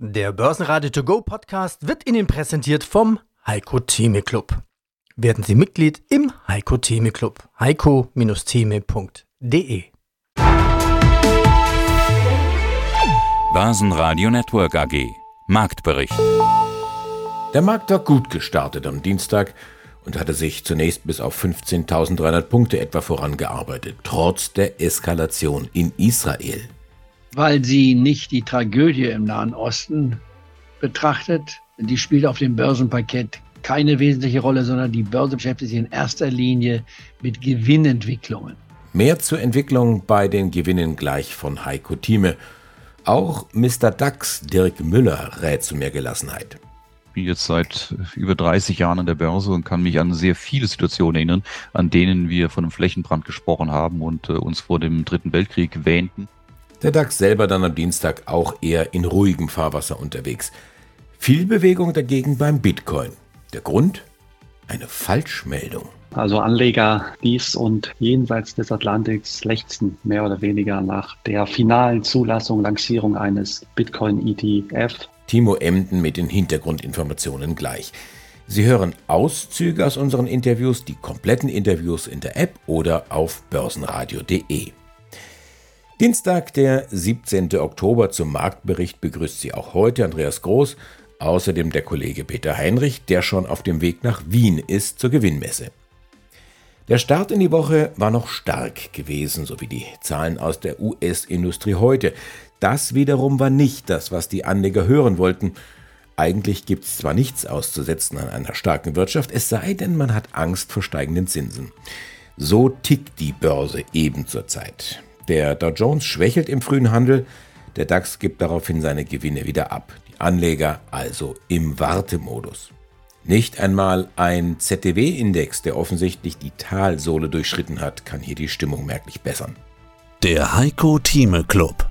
Der Börsenradio To Go Podcast wird Ihnen präsentiert vom Heiko Theme Club. Werden Sie Mitglied im Heiko Theme Club. heiko-theme.de Börsenradio Network AG Marktbericht Der Markt war gut gestartet am Dienstag und hatte sich zunächst bis auf 15.300 Punkte etwa vorangearbeitet, trotz der Eskalation in Israel weil sie nicht die Tragödie im Nahen Osten betrachtet. Die spielt auf dem Börsenparkett keine wesentliche Rolle, sondern die Börse beschäftigt sich in erster Linie mit Gewinnentwicklungen. Mehr zur Entwicklung bei den Gewinnen gleich von Heiko Thieme. Auch Mr. DAX Dirk Müller rät zu mehr Gelassenheit bin jetzt seit über 30 Jahren an der Börse und kann mich an sehr viele Situationen erinnern, an denen wir von einem Flächenbrand gesprochen haben und äh, uns vor dem Dritten Weltkrieg wähnten. Der DAX selber dann am Dienstag auch eher in ruhigem Fahrwasser unterwegs. Viel Bewegung dagegen beim Bitcoin. Der Grund? Eine Falschmeldung. Also Anleger dies und jenseits des Atlantiks lechzen mehr oder weniger nach der finalen Zulassung, Lancierung eines Bitcoin-ETF. Timo Emden mit den Hintergrundinformationen gleich. Sie hören Auszüge aus unseren Interviews, die kompletten Interviews in der App oder auf börsenradio.de. Dienstag, der 17. Oktober zum Marktbericht begrüßt Sie auch heute Andreas Groß, außerdem der Kollege Peter Heinrich, der schon auf dem Weg nach Wien ist zur Gewinnmesse. Der Start in die Woche war noch stark gewesen, so wie die Zahlen aus der US-Industrie heute. Das wiederum war nicht das, was die Anleger hören wollten. Eigentlich gibt es zwar nichts auszusetzen an einer starken Wirtschaft, es sei denn, man hat Angst vor steigenden Zinsen. So tickt die Börse eben zurzeit. Der Dow Jones schwächelt im frühen Handel, der DAX gibt daraufhin seine Gewinne wieder ab. Die Anleger also im Wartemodus. Nicht einmal ein ZDW-Index, der offensichtlich die Talsohle durchschritten hat, kann hier die Stimmung merklich bessern. Der Heiko Thieme Club.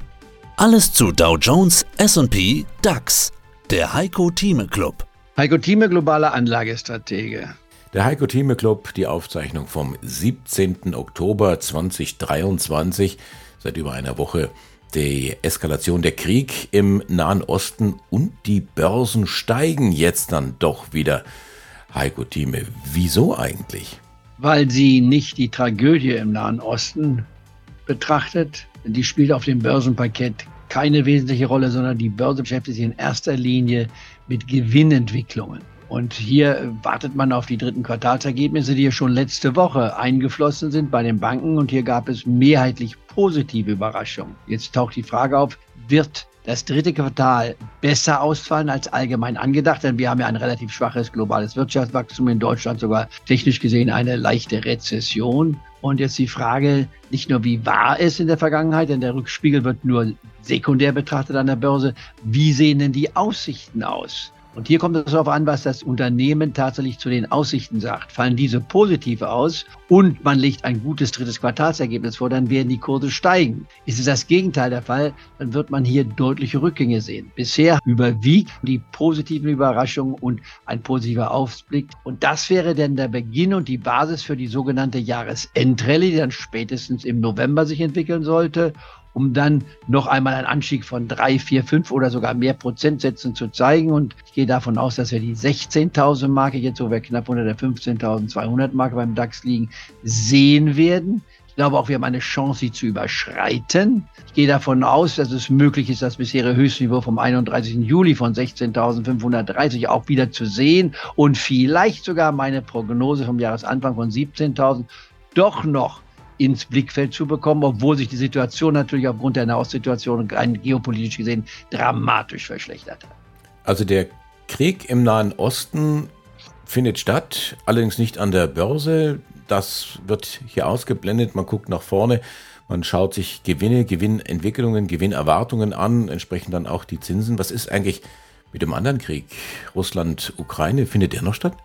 Alles zu Dow Jones, S&P, DAX. Der Heiko Thieme Club. Heiko Thieme, globaler Anlagestratege. Der Heiko Thieme Club, die Aufzeichnung vom 17. Oktober 2023, seit über einer Woche die Eskalation der Krieg im Nahen Osten und die Börsen steigen jetzt dann doch wieder. Heiko Thieme, wieso eigentlich? Weil sie nicht die Tragödie im Nahen Osten betrachtet. Die spielt auf dem Börsenparkett keine wesentliche Rolle, sondern die Börse beschäftigt sich in erster Linie mit Gewinnentwicklungen. Und hier wartet man auf die dritten Quartalsergebnisse, die ja schon letzte Woche eingeflossen sind bei den Banken. Und hier gab es mehrheitlich positive Überraschungen. Jetzt taucht die Frage auf, wird das dritte Quartal besser ausfallen als allgemein angedacht? Denn wir haben ja ein relativ schwaches globales Wirtschaftswachstum in Deutschland, sogar technisch gesehen eine leichte Rezession. Und jetzt die Frage, nicht nur wie war es in der Vergangenheit, denn der Rückspiegel wird nur sekundär betrachtet an der Börse, wie sehen denn die Aussichten aus? Und hier kommt es darauf an, was das Unternehmen tatsächlich zu den Aussichten sagt. Fallen diese positiv aus und man legt ein gutes drittes Quartalsergebnis vor, dann werden die Kurse steigen. Ist es das Gegenteil der Fall, dann wird man hier deutliche Rückgänge sehen. Bisher überwiegt die positiven Überraschungen und ein positiver Ausblick. Und das wäre dann der Beginn und die Basis für die sogenannte Jahresendrallye, die dann spätestens im November sich entwickeln sollte um dann noch einmal einen Anstieg von drei, vier, fünf oder sogar mehr Prozentsätzen zu zeigen. Und ich gehe davon aus, dass wir die 16.000 Marke, jetzt wo wir knapp unter der 15.200 Marke beim DAX liegen, sehen werden. Ich glaube auch, wir haben eine Chance, sie zu überschreiten. Ich gehe davon aus, dass es möglich ist, das bisherige Höchstniveau vom 31. Juli von 16.530 auch wieder zu sehen und vielleicht sogar meine Prognose vom Jahresanfang von 17.000 doch noch ins Blickfeld zu bekommen, obwohl sich die Situation natürlich aufgrund der Nahostsituation rein geopolitisch gesehen dramatisch verschlechtert hat. Also der Krieg im Nahen Osten findet statt, allerdings nicht an der Börse. Das wird hier ausgeblendet. Man guckt nach vorne, man schaut sich Gewinne, Gewinnentwicklungen, Gewinnerwartungen an, entsprechend dann auch die Zinsen. Was ist eigentlich mit dem anderen Krieg? Russland, Ukraine, findet der noch statt?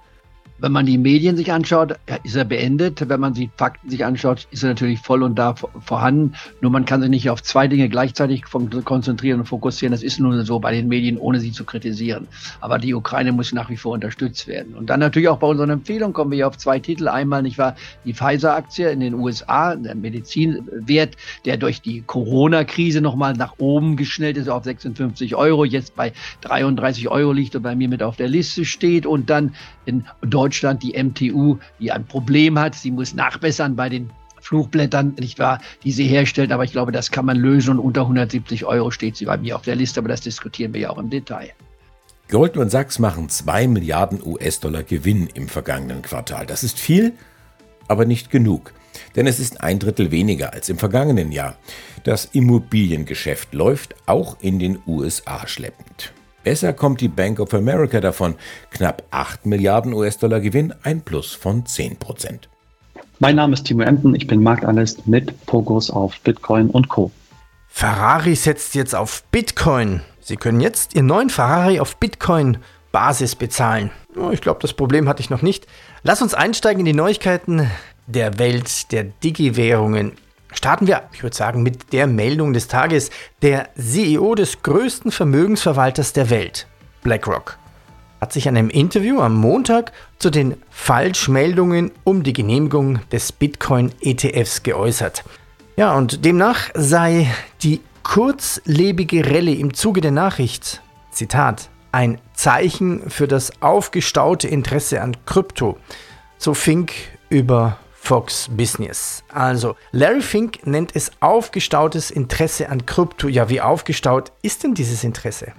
Wenn man die Medien sich anschaut, ist er beendet. Wenn man die Fakten sich anschaut, ist er natürlich voll und da vorhanden. Nur man kann sich nicht auf zwei Dinge gleichzeitig konzentrieren und fokussieren. Das ist nur so bei den Medien, ohne sie zu kritisieren. Aber die Ukraine muss nach wie vor unterstützt werden. Und dann natürlich auch bei unseren Empfehlungen kommen wir auf zwei Titel. Einmal, nicht wahr, die Pfizer-Aktie in den USA, der Medizinwert, der durch die Corona-Krise nochmal nach oben geschnellt ist auf 56 Euro, jetzt bei 33 Euro liegt und bei mir mit auf der Liste steht. Und dann in Deutschland die MTU, die ein Problem hat. Sie muss nachbessern bei den Flugblättern, nicht wahr, die sie herstellt. Aber ich glaube, das kann man lösen und unter 170 Euro steht sie bei mir auf der Liste. Aber das diskutieren wir ja auch im Detail. Goldman Sachs machen 2 Milliarden US-Dollar Gewinn im vergangenen Quartal. Das ist viel, aber nicht genug. Denn es ist ein Drittel weniger als im vergangenen Jahr. Das Immobiliengeschäft läuft auch in den USA schleppend. Besser kommt die Bank of America davon. Knapp 8 Milliarden US-Dollar Gewinn, ein Plus von 10 Prozent. Mein Name ist Timo Emden, ich bin Marktanalyst mit Fokus auf Bitcoin und Co. Ferrari setzt jetzt auf Bitcoin. Sie können jetzt Ihren neuen Ferrari auf Bitcoin Basis bezahlen. Oh, ich glaube, das Problem hatte ich noch nicht. Lass uns einsteigen in die Neuigkeiten der Welt der Digi-Währungen. Starten wir, ich würde sagen, mit der Meldung des Tages. Der CEO des größten Vermögensverwalters der Welt, BlackRock, hat sich in einem Interview am Montag zu den Falschmeldungen um die Genehmigung des Bitcoin-ETFs geäußert. Ja, und demnach sei die kurzlebige Rallye im Zuge der Nachricht, Zitat, ein Zeichen für das aufgestaute Interesse an Krypto. So Fink über Fox Business. Also, Larry Fink nennt es aufgestautes Interesse an Krypto. Ja, wie aufgestaut ist denn dieses Interesse?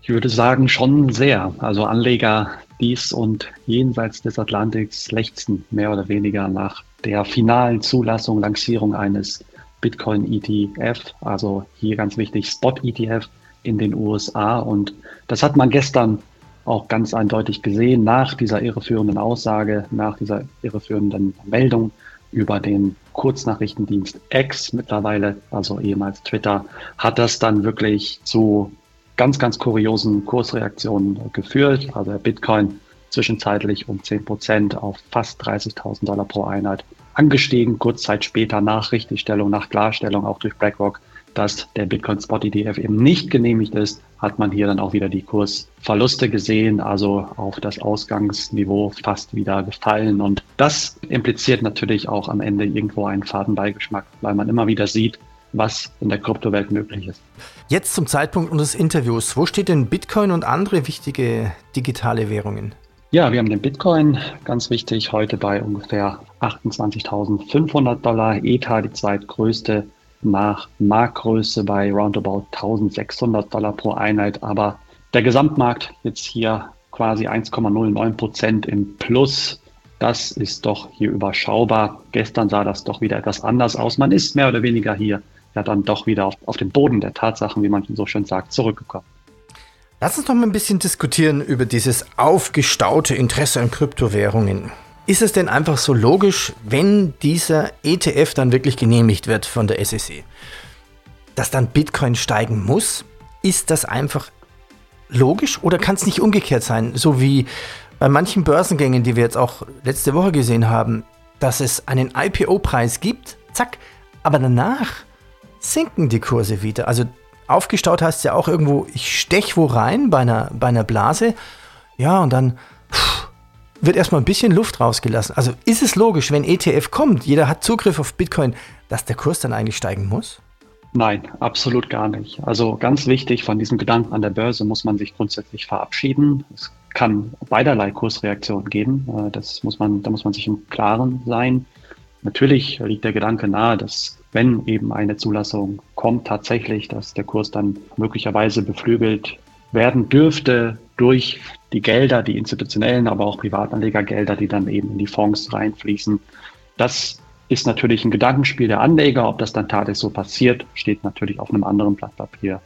Ich würde sagen, schon sehr. Also Anleger dies und jenseits des Atlantiks lechzen mehr oder weniger nach der finalen Zulassung, Lancierung eines Bitcoin ETF, also hier ganz wichtig Spot ETF in den USA. Und das hat man gestern auch ganz eindeutig gesehen nach dieser irreführenden Aussage, nach dieser irreführenden Meldung über den Kurznachrichtendienst X mittlerweile, also ehemals Twitter, hat das dann wirklich zu ganz, ganz kuriosen Kursreaktionen geführt. Also der Bitcoin zwischenzeitlich um 10 Prozent auf fast 30.000 Dollar pro Einheit angestiegen. Kurz Zeit später nach Richtigstellung, nach Klarstellung auch durch BlackRock dass der Bitcoin Spot ETF eben nicht genehmigt ist, hat man hier dann auch wieder die Kursverluste gesehen, also auf das Ausgangsniveau fast wieder gefallen. Und das impliziert natürlich auch am Ende irgendwo einen Fadenbeigeschmack, weil man immer wieder sieht, was in der Kryptowelt möglich ist. Jetzt zum Zeitpunkt unseres Interviews. Wo steht denn Bitcoin und andere wichtige digitale Währungen? Ja, wir haben den Bitcoin, ganz wichtig, heute bei ungefähr 28.500 Dollar. Ether, die zweitgrößte nach Marktgröße bei roundabout 1600 Dollar pro Einheit. Aber der Gesamtmarkt jetzt hier quasi 1,09 Prozent im Plus. Das ist doch hier überschaubar. Gestern sah das doch wieder etwas anders aus. Man ist mehr oder weniger hier ja dann doch wieder auf, auf den Boden der Tatsachen, wie man so schön sagt, zurückgekommen. Lass uns noch mal ein bisschen diskutieren über dieses aufgestaute Interesse an Kryptowährungen. Ist es denn einfach so logisch, wenn dieser ETF dann wirklich genehmigt wird von der SEC, dass dann Bitcoin steigen muss? Ist das einfach logisch oder kann es nicht umgekehrt sein, so wie bei manchen Börsengängen, die wir jetzt auch letzte Woche gesehen haben, dass es einen IPO-Preis gibt, zack, aber danach sinken die Kurse wieder. Also aufgestaut heißt ja auch irgendwo, ich stech wo rein bei einer, bei einer Blase, ja, und dann wird erstmal ein bisschen Luft rausgelassen. Also ist es logisch, wenn ETF kommt, jeder hat Zugriff auf Bitcoin, dass der Kurs dann eigentlich steigen muss? Nein, absolut gar nicht. Also ganz wichtig, von diesem Gedanken an der Börse muss man sich grundsätzlich verabschieden. Es kann beiderlei Kursreaktionen geben. Äh, das muss man, da muss man sich im Klaren sein. Natürlich liegt der Gedanke nahe, dass wenn eben eine Zulassung kommt, tatsächlich, dass der Kurs dann möglicherweise beflügelt werden dürfte durch die Gelder, die institutionellen, aber auch Privatanlegergelder, die dann eben in die Fonds reinfließen. Das ist natürlich ein Gedankenspiel der Anleger. Ob das dann tatsächlich so passiert, steht natürlich auf einem anderen Blatt Papier.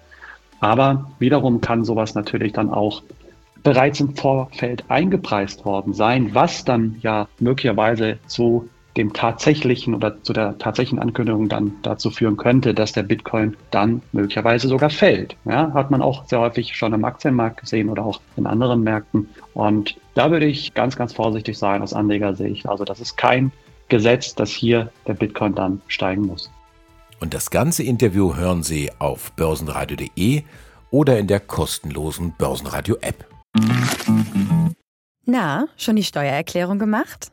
Aber wiederum kann sowas natürlich dann auch bereits im Vorfeld eingepreist worden sein, was dann ja möglicherweise zu dem tatsächlichen oder zu der tatsächlichen Ankündigung dann dazu führen könnte, dass der Bitcoin dann möglicherweise sogar fällt. Ja, hat man auch sehr häufig schon im Aktienmarkt gesehen oder auch in anderen Märkten. Und da würde ich ganz, ganz vorsichtig sein aus Anlegersicht. Also das ist kein Gesetz, dass hier der Bitcoin dann steigen muss. Und das ganze Interview hören Sie auf börsenradio.de oder in der kostenlosen Börsenradio-App. Na, schon die Steuererklärung gemacht?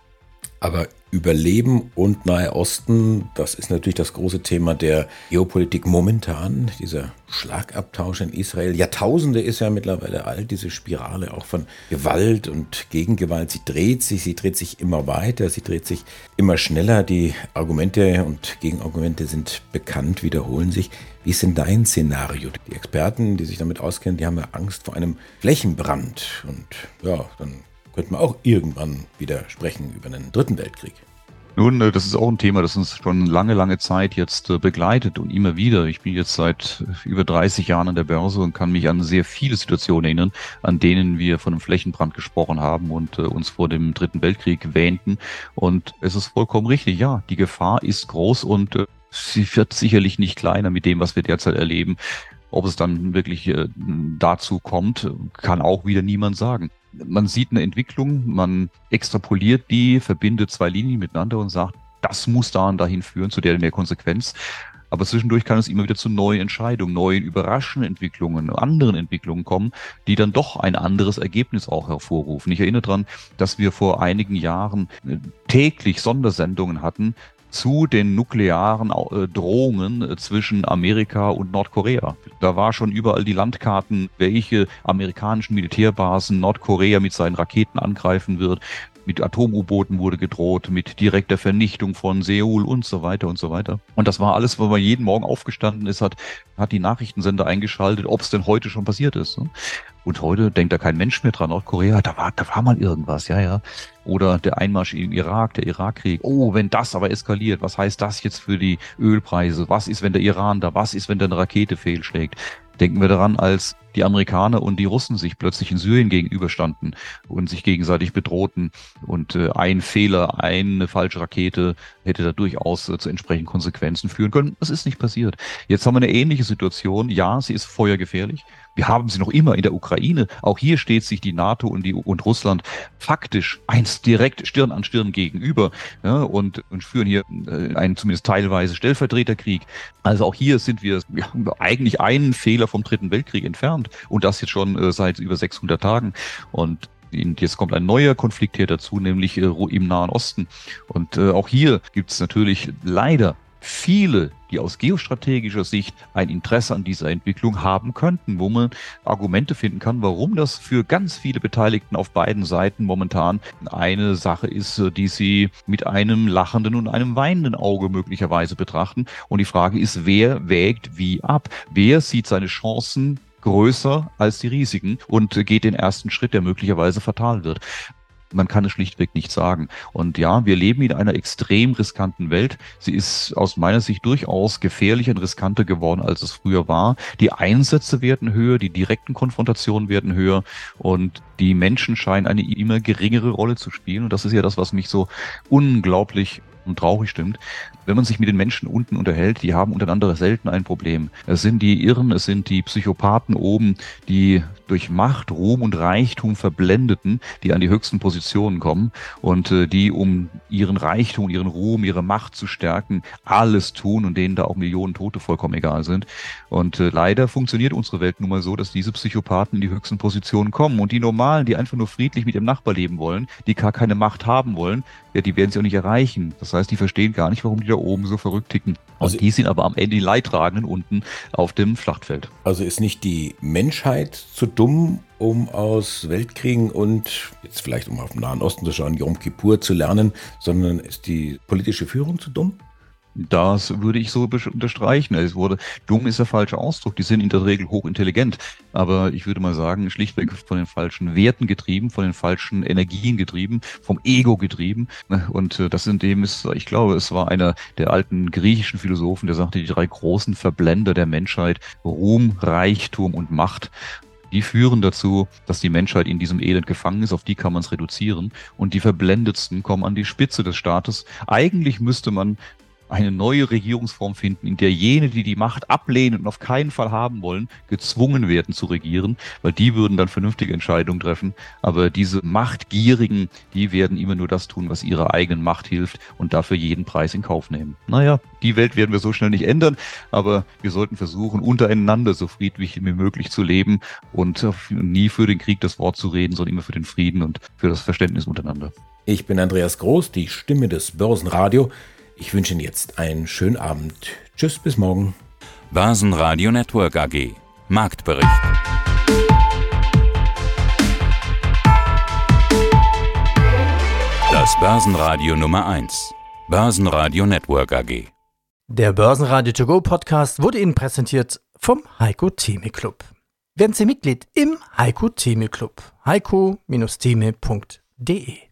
Aber Überleben und Nahe Osten, das ist natürlich das große Thema der Geopolitik momentan, dieser Schlagabtausch in Israel. Jahrtausende ist ja mittlerweile alt, diese Spirale auch von Gewalt und Gegengewalt. Sie dreht sich, sie dreht sich immer weiter, sie dreht sich immer schneller. Die Argumente und Gegenargumente sind bekannt, wiederholen sich. Wie ist denn dein Szenario? Die Experten, die sich damit auskennen, die haben ja Angst vor einem Flächenbrand. Und ja, dann könnten wir auch irgendwann wieder sprechen über einen dritten Weltkrieg. Nun, äh, das ist auch ein Thema, das uns schon lange, lange Zeit jetzt äh, begleitet und immer wieder. Ich bin jetzt seit äh, über 30 Jahren an der Börse und kann mich an sehr viele Situationen erinnern, an denen wir von einem Flächenbrand gesprochen haben und uns vor dem Dritten Weltkrieg wähnten. Und es ist vollkommen richtig, ja, die Gefahr ist groß und sie wird sicherlich nicht kleiner mit dem, was wir derzeit erleben. Ob es dann wirklich dazu kommt, kann auch wieder niemand sagen. Man sieht eine Entwicklung, man extrapoliert die, verbindet zwei Linien miteinander und sagt, das muss da und dahin führen, zu der der Konsequenz. Aber zwischendurch kann es immer wieder zu neuen Entscheidungen, neuen überraschenden Entwicklungen, anderen Entwicklungen kommen, die dann doch ein anderes Ergebnis auch hervorrufen. Ich erinnere daran, dass wir vor einigen Jahren äh, täglich Sondersendungen hatten zu den nuklearen äh, Drohungen äh, zwischen Amerika und Nordkorea. Da war schon überall die Landkarten, welche amerikanischen Militärbasen Nordkorea mit seinen Raketen angreifen wird. Mit Atom-U-Booten wurde gedroht, mit direkter Vernichtung von Seoul und so weiter und so weiter. Und das war alles, wo man jeden Morgen aufgestanden ist, hat, hat die Nachrichtensender eingeschaltet, ob es denn heute schon passiert ist. Und heute denkt da kein Mensch mehr dran. Nordkorea, da war, da war mal irgendwas, ja, ja. Oder der Einmarsch im Irak, der Irakkrieg. Oh, wenn das aber eskaliert, was heißt das jetzt für die Ölpreise? Was ist, wenn der Iran da? Was ist, wenn da eine Rakete fehlschlägt? Denken wir daran, als die Amerikaner und die Russen sich plötzlich in Syrien gegenüberstanden und sich gegenseitig bedrohten. Und äh, ein Fehler, eine falsche Rakete hätte da durchaus äh, zu entsprechenden Konsequenzen führen können. Das ist nicht passiert. Jetzt haben wir eine ähnliche Situation. Ja, sie ist feuergefährlich. Wir haben sie noch immer in der Ukraine. Auch hier steht sich die NATO und, die, und Russland faktisch eins direkt Stirn an Stirn gegenüber ja, und, und führen hier äh, einen zumindest teilweise Stellvertreterkrieg. Also auch hier sind wir ja, eigentlich einen Fehler vom Dritten Weltkrieg entfernt und das jetzt schon äh, seit über 600 Tagen. Und Jetzt kommt ein neuer Konflikt hier dazu, nämlich äh, im Nahen Osten. Und äh, auch hier gibt es natürlich leider viele, die aus geostrategischer Sicht ein Interesse an dieser Entwicklung haben könnten, wo man Argumente finden kann, warum das für ganz viele Beteiligten auf beiden Seiten momentan eine Sache ist, die sie mit einem lachenden und einem weinenden Auge möglicherweise betrachten. Und die Frage ist, wer wägt wie ab? Wer sieht seine Chancen größer als die Risiken und geht den ersten Schritt, der möglicherweise fatal wird. Man kann es schlichtweg nicht sagen. Und ja, wir leben in einer extrem riskanten Welt. Sie ist aus meiner Sicht durchaus gefährlicher und riskanter geworden, als es früher war. Die Einsätze werden höher, die direkten Konfrontationen werden höher und die Menschen scheinen eine immer geringere Rolle zu spielen. Und das ist ja das, was mich so unglaublich und traurig stimmt. Wenn man sich mit den Menschen unten unterhält, die haben untereinander selten ein Problem. Es sind die Irren, es sind die Psychopathen oben, die durch Macht, Ruhm und Reichtum verblendeten, die an die höchsten Positionen kommen und äh, die, um ihren Reichtum, ihren Ruhm, ihre Macht zu stärken, alles tun und denen da auch Millionen Tote vollkommen egal sind. Und äh, leider funktioniert unsere Welt nun mal so, dass diese Psychopathen in die höchsten Positionen kommen und die Normalen, die einfach nur friedlich mit ihrem Nachbar leben wollen, die gar keine Macht haben wollen, ja, die werden sie auch nicht erreichen. Das heißt, die verstehen gar nicht, warum die da oben so verrückt ticken. Und also, die sind aber am Ende die Leidtragenden unten auf dem Schlachtfeld. Also ist nicht die Menschheit zu dumm, um aus Weltkriegen und jetzt vielleicht um auf den Nahen Osten zu schauen, Yom Kippur zu lernen, sondern ist die politische Führung zu dumm? Das würde ich so unterstreichen. Es wurde, dumm ist der falsche Ausdruck. Die sind in der Regel hochintelligent. Aber ich würde mal sagen, schlichtweg von den falschen Werten getrieben, von den falschen Energien getrieben, vom Ego getrieben. Und äh, das in dem ist, ich glaube, es war einer der alten griechischen Philosophen, der sagte, die drei großen Verblender der Menschheit, Ruhm, Reichtum und Macht die führen dazu, dass die Menschheit in diesem Elend gefangen ist. Auf die kann man es reduzieren. Und die Verblendetsten kommen an die Spitze des Staates. Eigentlich müsste man eine neue Regierungsform finden, in der jene, die die Macht ablehnen und auf keinen Fall haben wollen, gezwungen werden zu regieren, weil die würden dann vernünftige Entscheidungen treffen. Aber diese Machtgierigen, die werden immer nur das tun, was ihrer eigenen Macht hilft und dafür jeden Preis in Kauf nehmen. Naja, die Welt werden wir so schnell nicht ändern, aber wir sollten versuchen, untereinander so friedlich wie möglich zu leben und nie für den Krieg das Wort zu reden, sondern immer für den Frieden und für das Verständnis untereinander. Ich bin Andreas Groß, die Stimme des Börsenradio. Ich wünsche Ihnen jetzt einen schönen Abend. Tschüss, bis morgen. Börsenradio Network AG. Marktbericht. Das Börsenradio Nummer 1. Börsenradio Network AG. Der Börsenradio To Go Podcast wurde Ihnen präsentiert vom Heiko Theme Club. Werden Sie Mitglied im Heiko Theme Club. heiko-theme.de